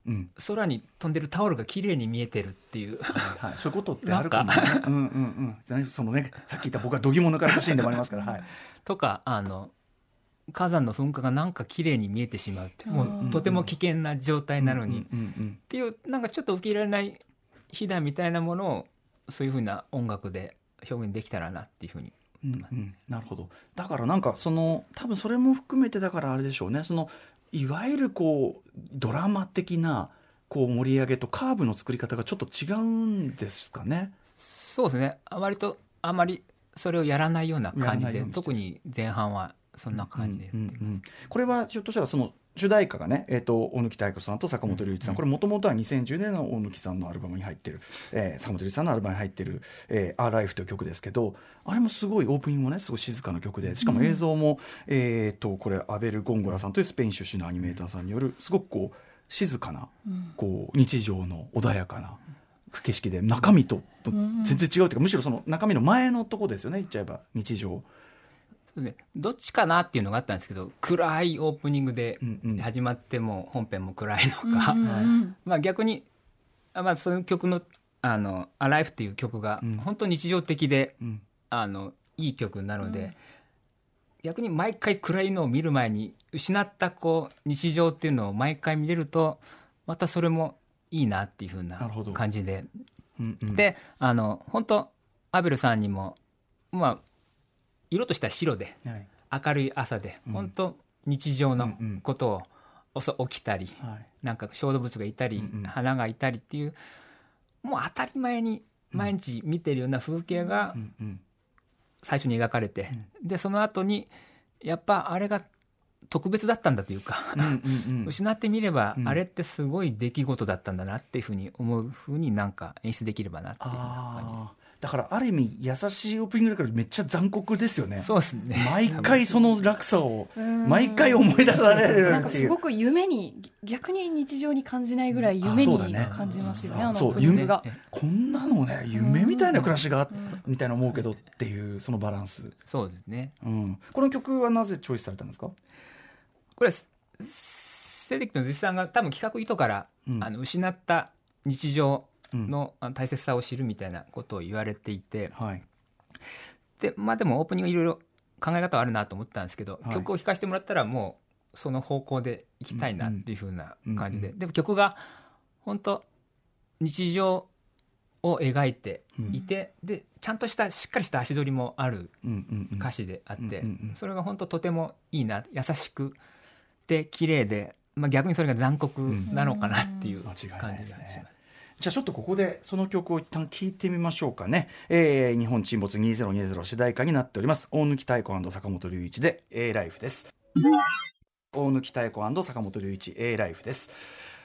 うん。空に飛んでるタオルが綺麗に見えてるっていう。はい、[laughs] そういうことってあるかもね。うんうんうん。[laughs] そのね、さっき言った僕は度肝抜かれたシーンでもありますから、はい。とかあの火山の噴火がなんか綺麗に見えてしまうってもうとても危険な状態なのに、っていうなんかちょっと受け入れられない火だみたいなものをそういうふうな音楽で表現できたらなっていうふうにうんうんうんなるほど。だからなんかその多分それも含めてだからあれでしょうね。そのいわゆるこうドラマ的なこう盛り上げとカーブの作り方がちょっと違うんですかね。そうですねあ割とあまりそれをやらないような感じで特に前半はそんな感じでやってうんます、うんうんこれはひょっとしたらその主題歌がね、えー、と大貫妙子さんと坂本龍一さん、これもともとは2010年の大貫さんのアルバムに入ってる、えー坂本龍一さんのアルバムに入ってる「えー、Our Life」という曲ですけどあれもすごいオープニングもねすごい静かな曲でしかも映像も、えー、とこれアベル・ゴンゴラさんというスペイン出身のアニメーターさんによるすごくこう静かな、こう日常の穏やかな景色で中身と全然違うというかむしろその中身の前のとこですよね言っちゃえば日常。ねどっちかなっていうのがあったんですけど暗いオープニングでうんうん。始まっても本編も暗いのか、[laughs] まあ逆にあまあその曲の「あの Alive」っていう曲がうん。本当日常的で、うん。あのいい曲なので、逆に毎回暗いのを見る前に失ったこう日常っていうのを毎回見れるとまたそれもいいなっていう風なな感じで。うんうん。であの本当アベルさんにもまあ色としては白ではい。明るい朝で、本当日常のうんうんことを遅起きたり、はい。なんか小動物がいたり、うんうん。花がいたりっていうもう当たり前に毎日見てるような風景がうんうん。最初に描かれて、でその後にやっぱあれが特別だったんだというか、うんうんうん。[laughs] 失ってみれば、うん。あれってすごい出来事だったんだなっていうふうに思うふうになんか演出できればなっていうふうな感あーだからある意味優しいオープニングだからめっちゃ残酷ですよね。じそうですね。毎回その落差をうん。毎回思い出されるなんかっていうすごく夢に逆に日常に感じないぐらい夢に感じますよねあのそうオープニングが。夢こんなのね夢みたいな暮らしがみたいな思うけどっていうそのバランス、そうですね。うん、この曲はなぜチョイスされたんですか？これセディックの実さんが多分企画意図から、うん。あの失った日常の大切さを知るみたいなことを言われていて、はい。でまあでもオープニングいろいろ考え方はあるなと思ったんですけど、はい。曲を聴かせてもらったらもうその方向でいきたいなっていうふうな感じで、うんでも曲が本当日常を描いていて、でちゃんとしたしっかりした足取りもあるうんうんうん。歌詞であって、うんうんうん。それが本当とてもいいな優しくで綺麗で、まあ、逆にそれが残酷なのかなっていう感じがします。じゃあちょっとここでその曲を一旦聞いてみましょうかね。えー日本沈没2020主題歌になっております。大貫妙子坂本龍一で A ライフです。大貫妙子坂本龍一 A ライフです。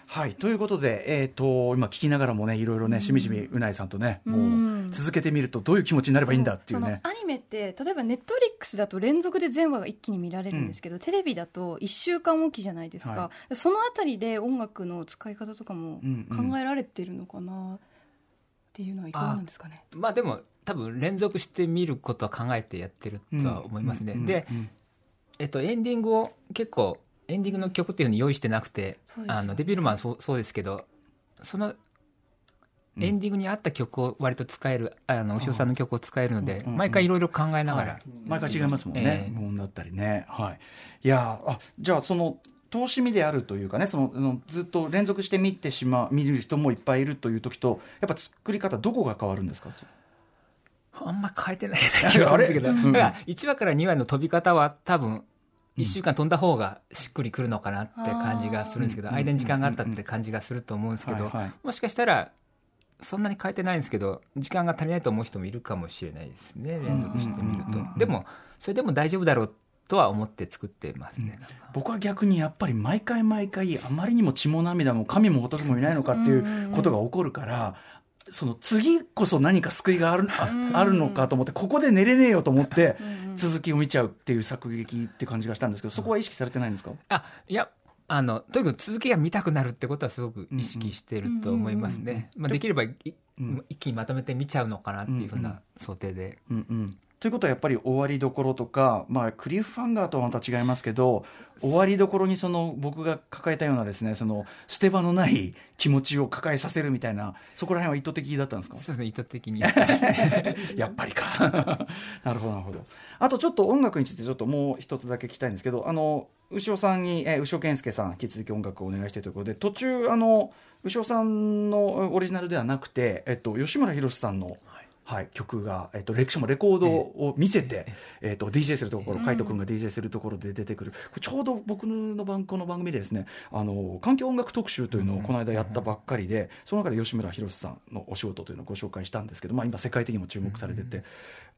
はい。ということで、えっ、と、今聞きながらもね、いろいろね、しみじみうないさんとね、もう続けてみるとどういう気持ちになればいいんだっていうね。アニメって例えばネットフリックスだと連続で全話が一気に見られるんですけど、テレビだと1週間おきじゃないですか、はそのあたりで音楽の使い方とかもうんうん。考えられてるのかなっていうのはいかがなんですかね、まあでも多分連続して見ることは考えてやってるとは思いますね。うんで、うんえっと、エンディングを結構エンディングの曲っていうふうに用意してなくて、ね。あのデビルマンそうそうですけどそのエンディングに合った曲を割と使える、あの牛尾さんの曲を使えるので、うんうん毎回いろいろ考えながら、はい。毎回違いますもんね、ええ。無音だったりね。はい。いやーあじゃあその投資味であるというかねそのそのずっと連続して見てしまう見る人もいっぱいいるという時とやっぱ作り方どこが変わるんですか？あんま変えてない気がするんだけど、あれ？うん。だから1話から2話の飛び方は多分1週間飛んだ方がしっくりくるのかなって感じがするんですけど、うん。間に時間があったって感じがすると思うんですけど、もしかしたらそん。なに変えてないん。ですけど時間が足りないと思う人もいるかもしれないですね連続してみると、でもそれでも大丈夫だろうとは思って作ってますね、なん。か僕は逆にやっぱり毎回毎回あまりにも血も涙も神も仏もいないのかっていうことが起こるから、その次こそ何か救いがあるああるのかと思ってここで寝れねえよと思って続きを見ちゃうっていう作劇って感じがしたんですけどそこは意識されてないんですか、あいやあのとにかく続きが見たくなるってことはすごく意識してると思いますね、まあ、できればいうん。一気にまとめて見ちゃうのかなっていうふうな想定で、うんうんということはやっぱり終わりどころとか、まあ、クリフハンガーとはまた違いますけど終わりどころにその僕が抱えたようなですねその捨て場のない気持ちを抱えさせるみたいなそこら辺は意図的だったんですか？そうですね意図的に。[laughs] やっぱりか。[laughs] なるほどなるほど。あとちょっと音楽についてちょっともう一つだけ聞きたいんですけどあの牛尾さんに、えー牛尾健介さん引き続き音楽をお願いしているということで途中あの牛尾さんのオリジナルではなくて、えっと、吉村宏さんの、はい、曲が、えっと、レクションもレコードを見せて、えっと、DJ するところ海斗君が DJ するところで出てくる、ちょうど僕の番この番組でですねあの環境音楽特集というのをこの間やったばっかりで、その中で吉村宏さんのお仕事というのをご紹介したんですけど、まあ、今世界的にも注目されてて、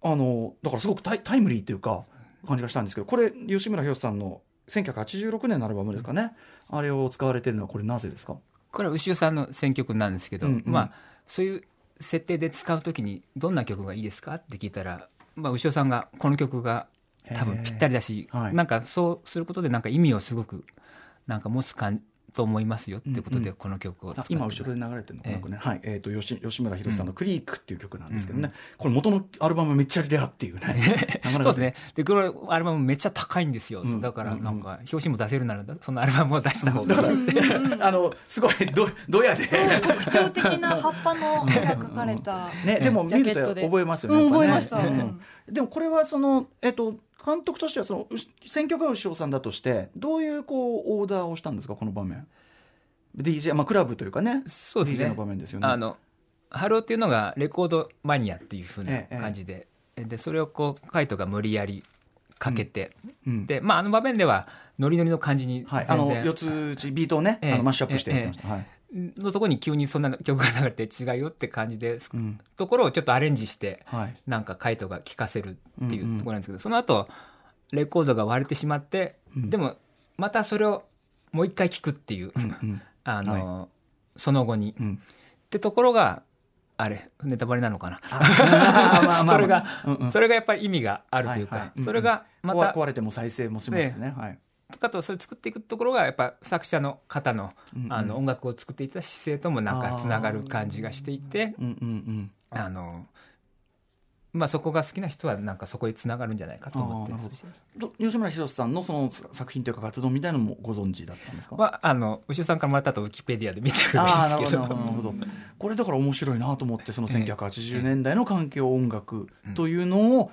あのだからすごくタイタイムリーというか感じがしたんですけどこれ吉村宏さんの1986年のアルバムですかね、あれを使われてるのはこれなぜですか？これは牛尾さんの選曲なんですけど、まあそういう設定で使うときにどんな曲がいいですか？って聞いたら、まあ、牛尾さんがこの曲が多分ぴったりだし、はい。なんかそうすることでなんか意味をすごくなんか持つかんと思いますよってことでこの曲を今後ろで流れてるのかな、ねはい。えー、と吉吉村宏さんの「クリーク」っていう曲なんですけどね、これ元のアルバムめっちゃレアっていうね。[laughs] そうですね。でこれアルバムめっちゃ高いんですよ、んだからなんか表紙も出せるならそのアルバムを出した方が。いい [laughs] あのすごいどどやで、特徴的な葉っぱの絵が描かれたね、でも見ると覚えますよね。覚えました。うん。でもこれはその、えっと、監督としてはその選曲が牛尾さんだとしてどういうこうオーダーをしたんですかこの場面？DJ、まあ、クラブというかねそうですね。DJ の場面ですよね。あのハローっていうのがレコードマニアっていうふうなええ感じで、でそれをこうカイトが無理やりかけて、うん。でまああの場面ではノリノリの感じにはい、あの四つ打ちビートをね、ええ。あのマッシュアップしてやってました、はいのところに急にそんな曲が流れて違うよって感じで、うん。ところをちょっとアレンジして、はい。なんかカイトが聴かせるっていうんうんうところなんですけど、その後レコードが割れてしまって、うん。でもまたそれをもう一回聴くっていう、うんうん。[laughs] あのその後に、うん。ってところがあれネタバレなのかな？[laughs] それが、うんうん。それがやっぱり意味があるというか、はいはい。うんうん。それがまた、壊壊れても再生もしますしね。はいあとそれ作っていくところがやっぱ作者の方の,、あの音楽を作っていた姿勢ともなんかつながる感じがしていてあの、まあ、そこが好きな人はなんかそこにつながるんじゃないかと思って吉村宏さんのその作品というか活動みたいなのもご存知だったんですか？はあの牛尾さんからもらったとウィキペディアで見てくるんですけど。これだから面白いなと思ってその1980年代の環境音楽というのを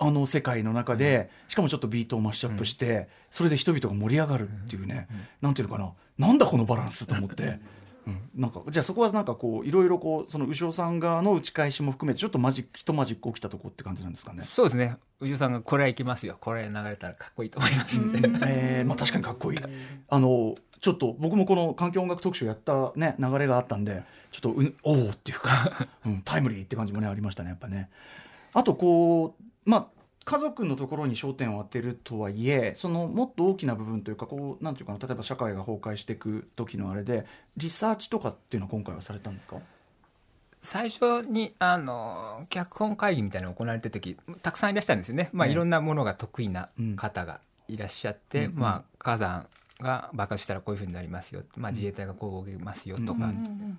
あの世界の中でしかもちょっとビートをマッシュアップしてそれで人々が盛り上がるっていうね。なんていうのかな。なんだこのバランスと思って。うん。なんかじゃあそこはなんかこういろいろこうその牛尾さん側の打ち返しも含めてちょっとマジック一マジック起きたとこって感じなんですかね。そうですね。牛尾さんがこれはいきますよ。これ流れたらかっこいいと思いますんで、えーまあ、確かにかっこいい。あのちょっと僕もこの環境音楽特集やった、ね、流れがあったんでちょっとうおおっていうか、[laughs] うん、タイムリーって感じもねありましたねやっぱね。あとこうまあ家族のところに焦点を当てるとはいえそのもっと大きな部分というかこうなんていうかな例えば社会が崩壊していく時のあれでリサーチとかっていうのは今回はされたんですか？最初にあの脚本会議みたいなのが行われてる時たくさんいらっしゃるんですよね、まあ、ええ。いろんなものが得意な方がいらっしゃって、うん。うん。まあ、火山が爆発したらこういうふうになりますよ、まあ、自衛隊がこう動きますよとか、うん。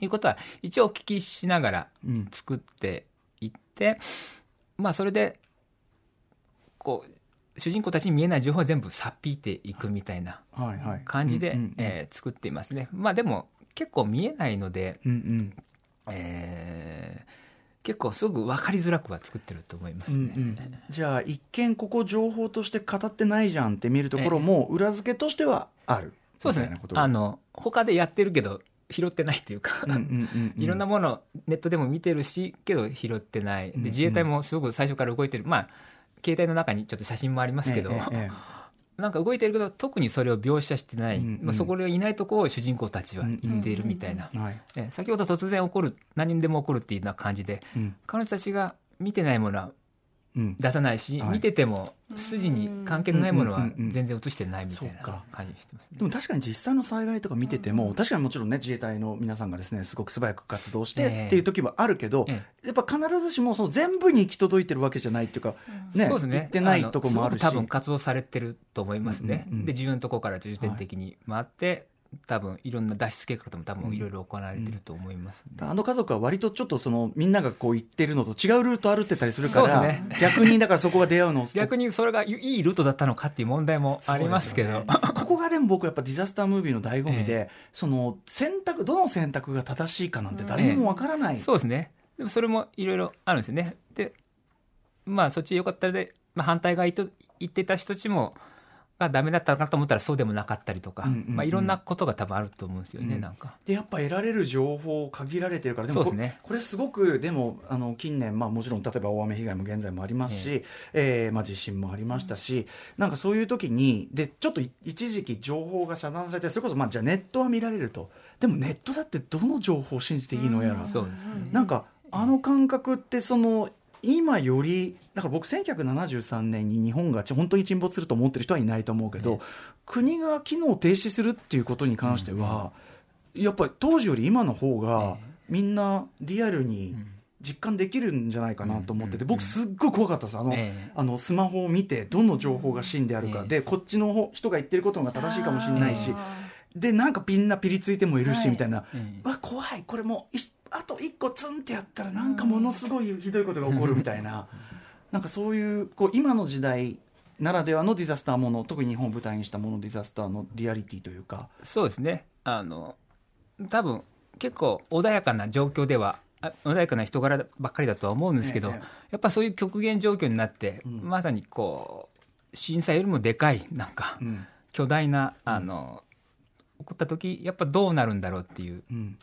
いうことは一応お聞きしながらうん。作っていって、まあ、それでこう主人公たちに見えない情報は全部さっぴいていくみたいな感じで、作っていますね。まあ、でも結構見えないので、うんうん。えー結構すぐ分かりづらくは作ってると思いますね。うんうん。じゃあ一見ここ情報として語ってないじゃんって見るところも裏付けとしてはある。そうですね。あの他でやってるけど拾ってないっていうか、[laughs] いろんなものをネットでも見てるしけど拾ってない。で自衛隊もすごく最初から動いてる。まあ携帯の中にちょっと写真もありますけど、ええええ。[laughs] なんか動いてるけど特にそれを描写してない、うんうん。まあ、そこがいないところを主人公たちは言っているみたいな、はい。え先ほど突然起こる何にでも起こるっていうような感じでうん。彼女たちが見てないものはうん出さないし、はい。見てても筋に関係のないものはうんうんうんうん。全然映してないみたいな感じにしてますね。でも確かに実際の災害とか見てても、確かにもちろんね自衛隊の皆さんがですねすごく素早く活動してええ。っていう時はあるけど、えやっぱ必ずしもその全部に行き届いてるわけじゃないっていうか、ねそうですね。行ってないとこもあるし。のすごく多分活動されてると思いますね、うんうんうん。で重要なところから重点的に回って、多分いろんな脱出計画とも多分いろいろ行われてると思います、あの家族は割とちょっとそのみんながこう行ってるのと違うルート歩ってたりするからね。逆にだからそこが出会うのを [laughs] 逆にそれがいいルートだったのかっていう問題もありますけど。ね。ここがでも僕やっぱディザスタームービーの醍醐味で、えその選択どの選択が正しいかなんて誰にもわからない、そうですね。でもそれもいろいろあるんですよね。でまあそっちよかったで、まあ、反対側と言ってた人たちもがダメだったのかと思ったらそうでもなかったりとか、うんうんうん。まあ、いろんなことが多分あると思うんですよね、うん。なんか。でやっぱ得られる情報限られてるからでもこね。これすごくでもあの近年、まあ、もちろん例えば大雨被害も現在もありますし、えーまあ、地震もありましたし、なんかそういう時にでちょっとい一時期情報が遮断されてそれこそ、まあ、じゃあネットは見られると。でもネットだってどの情報を信じていいのやら、そうですね。なんかあの感覚ってその今よりだから僕1973年に日本が本当に沈没すると思ってる人はいないと思うけど、国が機能停止するっていうことに関しては、やっぱり当時より今の方がみんなリアルに実感できるんじゃないかなと思ってて、僕すっごい怖かったです。あの,、ええ。あのスマホを見てどの情報が真であるか、ええ。でこっちの方人が言ってることが正しいかもしれないしでなんかみんなピリついてもいるし、はい。みたいな、えわ怖い。これもういあと一個ツンってやったらなんかものすごいひどいことが起こるみたいな、なんかそういうこう今の時代ならではのディザスターもの特に日本を舞台にしたものディザスターのリアリティというか、そうですね。あの多分結構穏やかな状況ではあ穏やかな人柄ばっかりだとは思うんですけど、ええ。やっぱそういう極限状況になって、ん。まさにこう震災よりもでかいなんか、うん。巨大なあの、起こった時やっぱどうなるんだろうっていううん。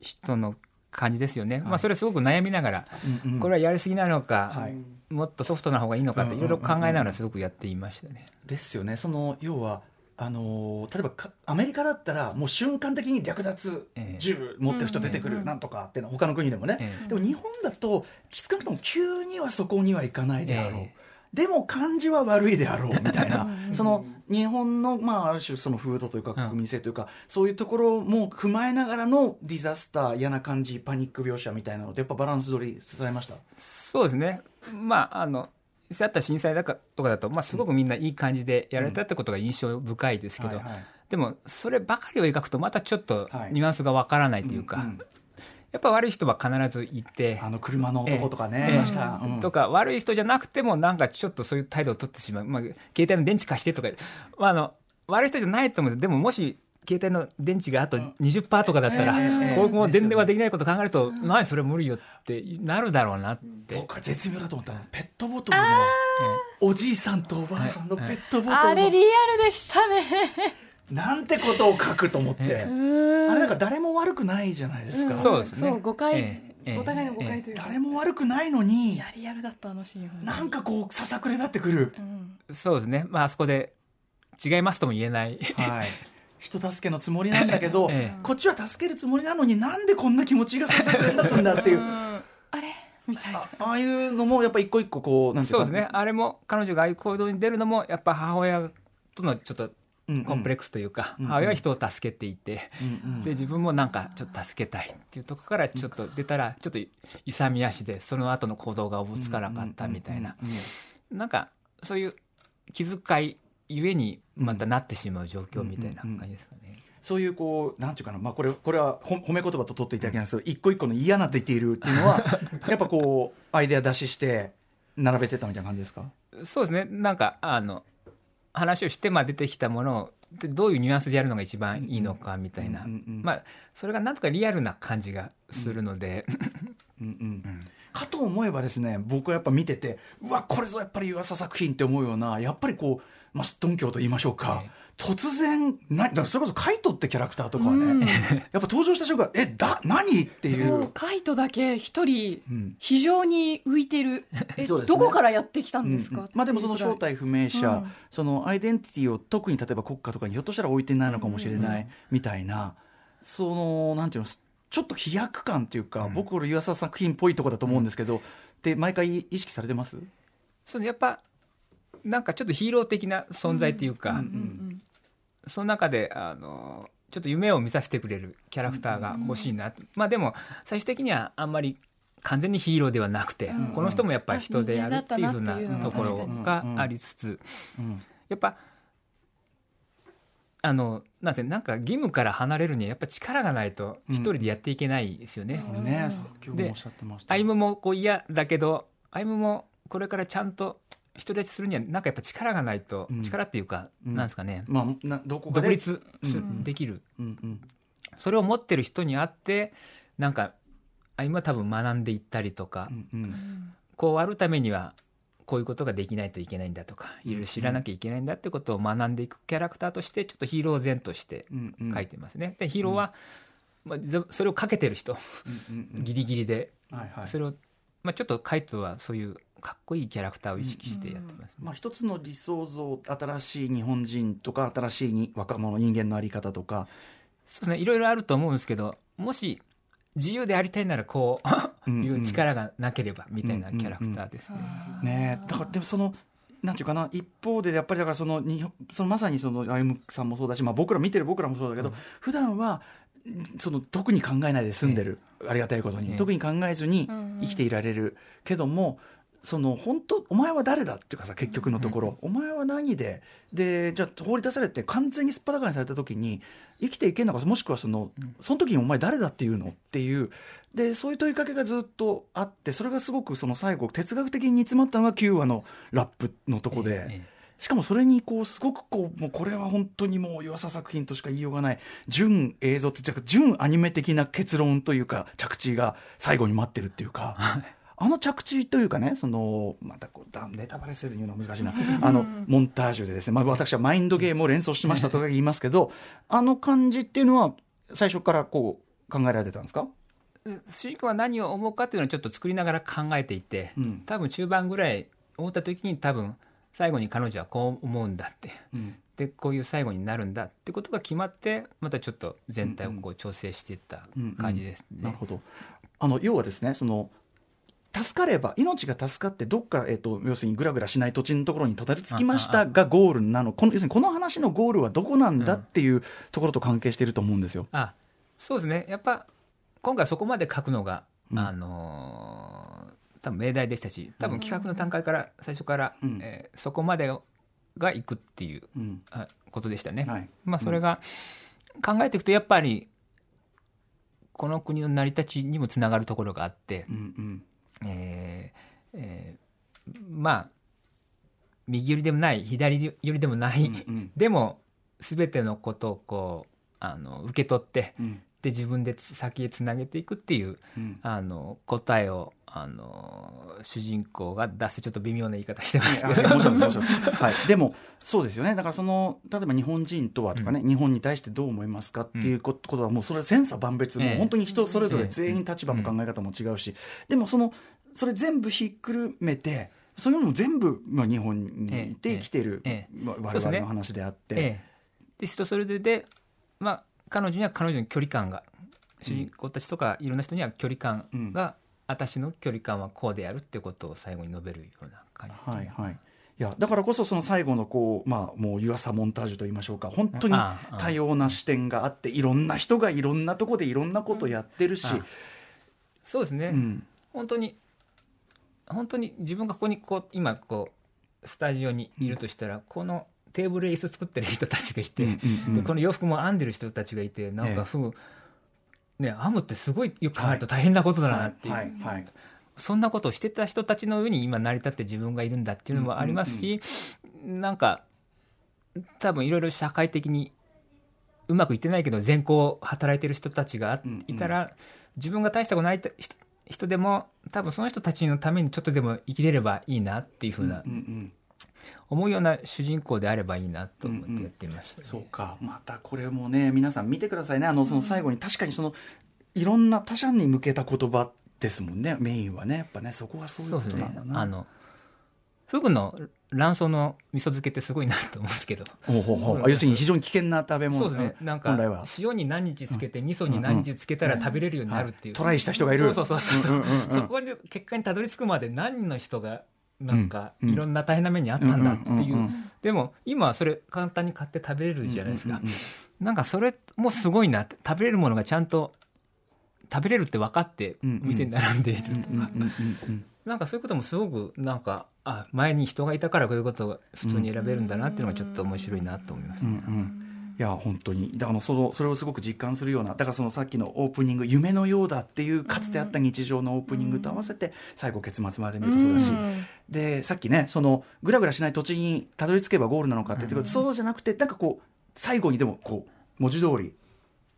人の感じですよね、まあ、それすごく悩みながら、うんうんこれはやりすぎなのか、はい。もっとソフトな方がいいのかってうんいろいろ考えながらすごくやっていましたね。ですよね。その要はあのー例えばかアメリカだったらもう瞬間的に略奪ええ。銃持ってる人出てくるなんとかっていうのは他の国でもね、ええ。でも日本だと少なくとも急にはそこにはいかないであろう、えでも漢字は悪いであろうみたいな。その日本の、まあ、ある種その風土というか国民性というか、そういうところも踏まえながらのディザスター嫌な感じパニック描写みたいなのでやっぱバランス取りされました？そうですね、まあ、あの実際あった震災だかとかだと、まあ、すごくみんないい感じでやられたってことが印象深いですけど、でもそればかりを描くとまたちょっとはい。ニュアンスがわからないというか、うんうんやっぱ悪い人は必ずいて。あの車の男とかね、ええ。いました、うん。とか悪い人じゃなくてもなんかちょっとそういう態度を取ってしまう、まあ、携帯の電池貸してとか、まあ、あの悪い人じゃないと思うでももし携帯の電池があと20%とかだったら、ええこうもう電話できないこと考えると、何それ無理よってなるだろうなって、僕は絶妙だと思ったの。はペットボトルのおじいさんとおばあさんのペットボトルのあれリアルでしたねなんてことを書くと思って。あれなんか誰も悪くないじゃないですか、そうですね。そう誤解、お互いの誤解というか、誰も悪くないのにいやリアルだったあのシーンなんかこうささくれ立ってくる、うんそうですね、まああそこで違いますとも言えない、はい。人助けのつもりなんだけど、[laughs] ええ。こっちは助けるつもりなのになんでこんな気持ちがささくれ立つんだっていう。あれ？みたいな。あああいうのもやっぱ一個一個こうなんていうか。そうですね、あれも彼女がああいう行動に出るのも、やっぱ母親とのちょっとコンプレックスというか、うん母親は人を助けていて、うんうん。で自分もなんかちょっと助けたいっていうところからちょっと出たら、ちょっと勇み足で、その後の行動がおぼつかなかったみたいな、なんかそういう気遣いゆえに、またなってしまう状況みたいな感じですかね。そういうこうなんていうかな、まあ、これこれはほ褒め言葉と取っていただきますけど一個一個の嫌なディティールっていうのは [laughs] やっぱこうアイデア出しして並べてたみたいな感じですか？そうですね、なんかあの話をして、まあ、出てきたものをでどういうニュアンスでやるのが一番いいのかみたいな、まあ、それがなんとかリアルな感じがするので、かと思えばですね僕はやっぱ見ててうわこれぞやっぱり湯浅作品って思うようなやっぱりこう、まあ、すっとんきょうと言いましょうか、ええ突然なだからそれこそカイトってキャラクターとかはね、うん。[laughs] やっぱ登場した瞬間えだ何っていそうう。カイトだけ一人うん。非常に浮いてる、うですね。どこからやってきたんですか、うん。うんまあでもその正体不明者、うん。そのアイデンティティを特に例えば国家とかにひょっとしたら置いてないのかもしれないみたいな、そのなんていうのちょっと飛躍感っていうか、僕これ湯浅作品っぽいところだと思うんですけど、で毎回意識されてます？そうやっぱなんかちょっとヒーロー的な存在っていうか、うんうんその中であのちょっと夢を見させてくれるキャラクターが欲しいな、まあでも最終的にはあんまり完全にヒーローではなくて、うん。この人もやっぱり人であるっていうふうなところがありつつ、うん。やっぱあのなんてなんか義務から離れるにはやっぱ力がないと一人でやっていけないですよね。これね、さっきもおっしゃってました。アイムもこう嫌だけどアイムもこれからちゃんと独り立ちするにはなんかやっぱ力がないと、うん。力っていうか、うん。なんですかね。まあなどこかで。独立すうん。できる。うんうん。それを持ってる人に会ってなんかアイムは多分学んでいったりとか、うんうん。こうあるためにはこういうことができないといけないんだとかいろいろ知らなきゃいけないんだってことを学んでいくキャラクターとしてちょっとヒーロー前として書いてますね。でヒーローは、まあ、ぜそれをかけてる人。うんうんうん。ギリギリで、はいはい。それを、まあ、ちょっとカイトはそういうかっこいいキャラクターを意識してやってます、まあ、一つの理想像新しい日本人とか新しいに若者人間のあり方とか。そうですね。いろいろあると思うんですけどもし自由でありたいならこううんいう力がなければみたいなキャラクターですね。ねえだからでもそのなんていうかな一方でやっぱりだからそのにそのまさにその歩夢さんもそうだし、まあ、僕ら見てる僕らもそうだけど、普段はその特に考えないで済んでる、ありがたいことに、ええ。特に考えずに生きていられるけどもその本当お前は誰だっていうかさ結局のところ、お前は何で？でじゃあ放り出されて完全にすっぱだかにされた時に生きていけんのかもしくはそのその時にお前誰だっていうのっていう。でそういう問いかけがずっとあってそれがすごくその最後哲学的に煮詰まったのが9話のラップのとこで、ええしかもそれにこうすごくこうもうこれは本当にもう湯浅作品としか言いようがない純映像って純アニメ的な結論というか着地が最後に待ってるっていうか。あの着地というかね、そのまたこうだネタバレせずに言うのは難しいな、あのモンタージュでですね、まあ、私はマインドゲームを連想しましたとか言いますけど、あの感じっていうのは、最初からこう考えられてたんですか？主人公は何を思うかっていうのをちょっと作りながら考えていて、うん。多分中盤ぐらい思った時に多分最後に彼女はこう思うんだって、ん。でこういう最後になるんだってことが決まってまたちょっと全体をこう調整していった感じですね。なるほど。あの要はですねその助かれば命が助かってどっか、えっと要するにぐらぐらしない土地のところにたどり着きましたがゴールなの。この要するにこの話のゴールはどこなんだっていうところと関係していると思うんですよ。あそうですね。やっぱ今回そこまで書くのが、うん。あのー多分命題でしたし多分企画の段階から最初から、うん。えーそこまでがいくっていううん。あことでしたね。はい。まあ、それが考えていくとやっぱりこの国の成り立ちにもつながるところがあってう、ん。えーえーまあ右寄りでもない左寄りでもない、うんうん。でも全てのことをこうあの受け取ってうんで自分で先へつなげていくっていううん。あの答えをあの主人公が出してちょっと微妙な言い方してますあけどもちろんもちろん。[laughs] はい、でもそうですよね。だからその例えば日本人とはとかね、日本に対してどう思いますかっていうことことはもうそれ千差万別、もうええ。本当に人それぞれ全員立場も考え方も違うし、でもそのそれ全部ひっくるめてそういうのも全部、まあ、日本にいて生きてる、ええ。ええまあ我々の話であって。ええ、で人それぞれで、まあ、彼女には彼女の距離感が主人公たちとかいろんな人には距離感が、私の距離感はこうであるってことを最後に述べるような感じですね、はいはい、いやだからこそその最後のこう、まあ、もう湯浅モンタージュと言いましょうか。本当に多様な視点があっていろんな人がいろんなとこでいろんなことやってるし、あ。そうですね、うん。本当に本当に自分がここにこう今こうスタジオにいるとしたら、このテーブル椅子作ってる人たちがいて、うんうんうん。でこの洋服も編んでる人たちがいてなんええかすぐ、ね編むってすごいよく考えると大変なことだなっていう、はいはいそんなことをしてた人たちの上に今成り立って自分がいるんだっていうのもありますし、なんか多分いろいろ社会的にうまくいってないけど全校働いてる人たちがうんうん。いたら、自分が大したことない人人でも多分その人たちのためにちょっとでも生きれればいいなっていうふうな、うんうん思うような主人公であればいいなと思ってやってみましたね、そうか。またこれもね皆さん見てくださいね。あのその最後に確かにそのいろんな他者に向けた言葉ですもんね。メインはね。やっぱねそこはそういうことなんだな。あのフグの卵巣の味噌漬けってすごいなと思うんですけど。要するに非常に危険な食べ物。そうですね、うんなんか塩に何日つけて、味噌に何日つけたら食べれるようになるっていう、はいトライした人がいる。そうそうそうそう,、うんうんうんうん。そこに結果にたどり着くまで何の人がなんかうんいろんな大変な目にあったんだっていう,、でも今はそれ簡単に買って食べれるじゃないですか、なんかそれもすごいなって食べれるものがちゃんと食べれるって分かって店に並んでいるとか、なんかそういうこともすごくなんかあ前に人がいたからこういうことが普通に選べるんだなっていうのがちょっと面白いなと思います、うんうんいや本当に。だからそのそれをすごく実感するようなだからそのさっきのオープニング夢のようだっていうかつてあった日常のオープニングと合わせて最後結末まで見るとそうだし、でさっきねそのぐらぐらしない土地にたどり着けばゴールなのかって言ってくると、そうじゃなくてなんかこう最後にでもこう文字通り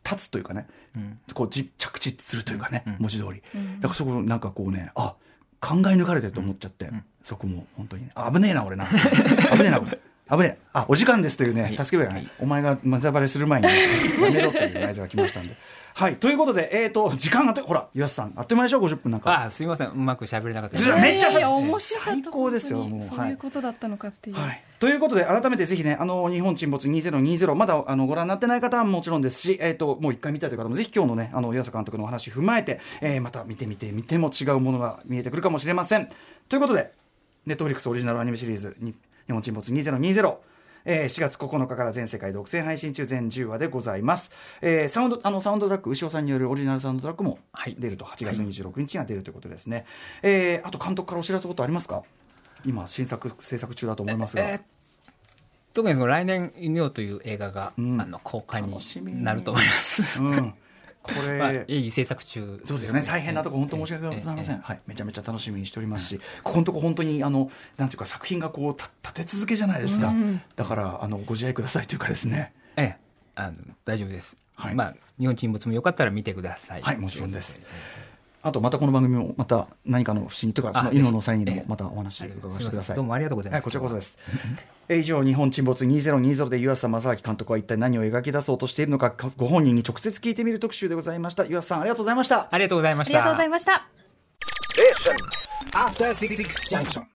立つというかね、うん。こうじ着地するというかね、うん。文字通り、だからそこなんかこうねあ考え抜かれてると思っちゃって、ん。そこも本当に危ねえな俺な。危ねえなこれ危ねえ。あお時間ですというね、はい。助け舟がね、はい。お前がまざばれする前に、やめろという合図が来ましたんで。[laughs] はいということでえっ、と時間がとほら岩瀬さんあっという間でしょ？50分なんか。ああすいません。うまく喋れなかったです。実はめっちゃしゃいやいや面白かった最高ですよもうそういうことだったのかっていう、はい、ということで改めてぜひねあの日本沈没2020まだあのご覧になってない方はもちろんですし、えー、ともう一回見たいという方もぜひ今日のねあの岩佐監督のお話踏まえて、えーまた見てみてみても違うものが見えてくるかもしれません。ということでネットフリックスオリジナルアニメシリーズに「日本沈没2020」えー4月9日から全世界独占配信中。全10話でございます、えーサウンドあのサウンドトラック牛尾さんによるオリジナルサウンドトラックもはい。出ると。8月26日には出るということですね、えーあと監督からお知らせことありますか？今新作制作中だと思いますが、えー特にその来年「犬王」という映画が、うん。あの公開になると思います。うん、これ、まあ、鋭意制作中。そうですよね、大変なところ、本当申し訳ございません、はい、めちゃめちゃ楽しみにしておりますし、ここのところ、本当にあのなんていうか、作品がこうた立て続けじゃないですか、だからあのご自愛くださいというかですね、ええ。あの大丈夫です、はい。まあ、日本沈没もよかったら見てください。はい、もちろんです。あと、またこの番組も、また何かの不審というか、そのあ犬の際にでええも、またお話伺わせてください。どうもありがとうございますはい、こちらこそです。え以上、日本沈没2020で湯浅正明監督は一体何を描き出そうとしているのか、ご本人に直接聞いてみる特集でございました。湯浅さん、ありがとうございました。ありがとうございましたありがとうございました。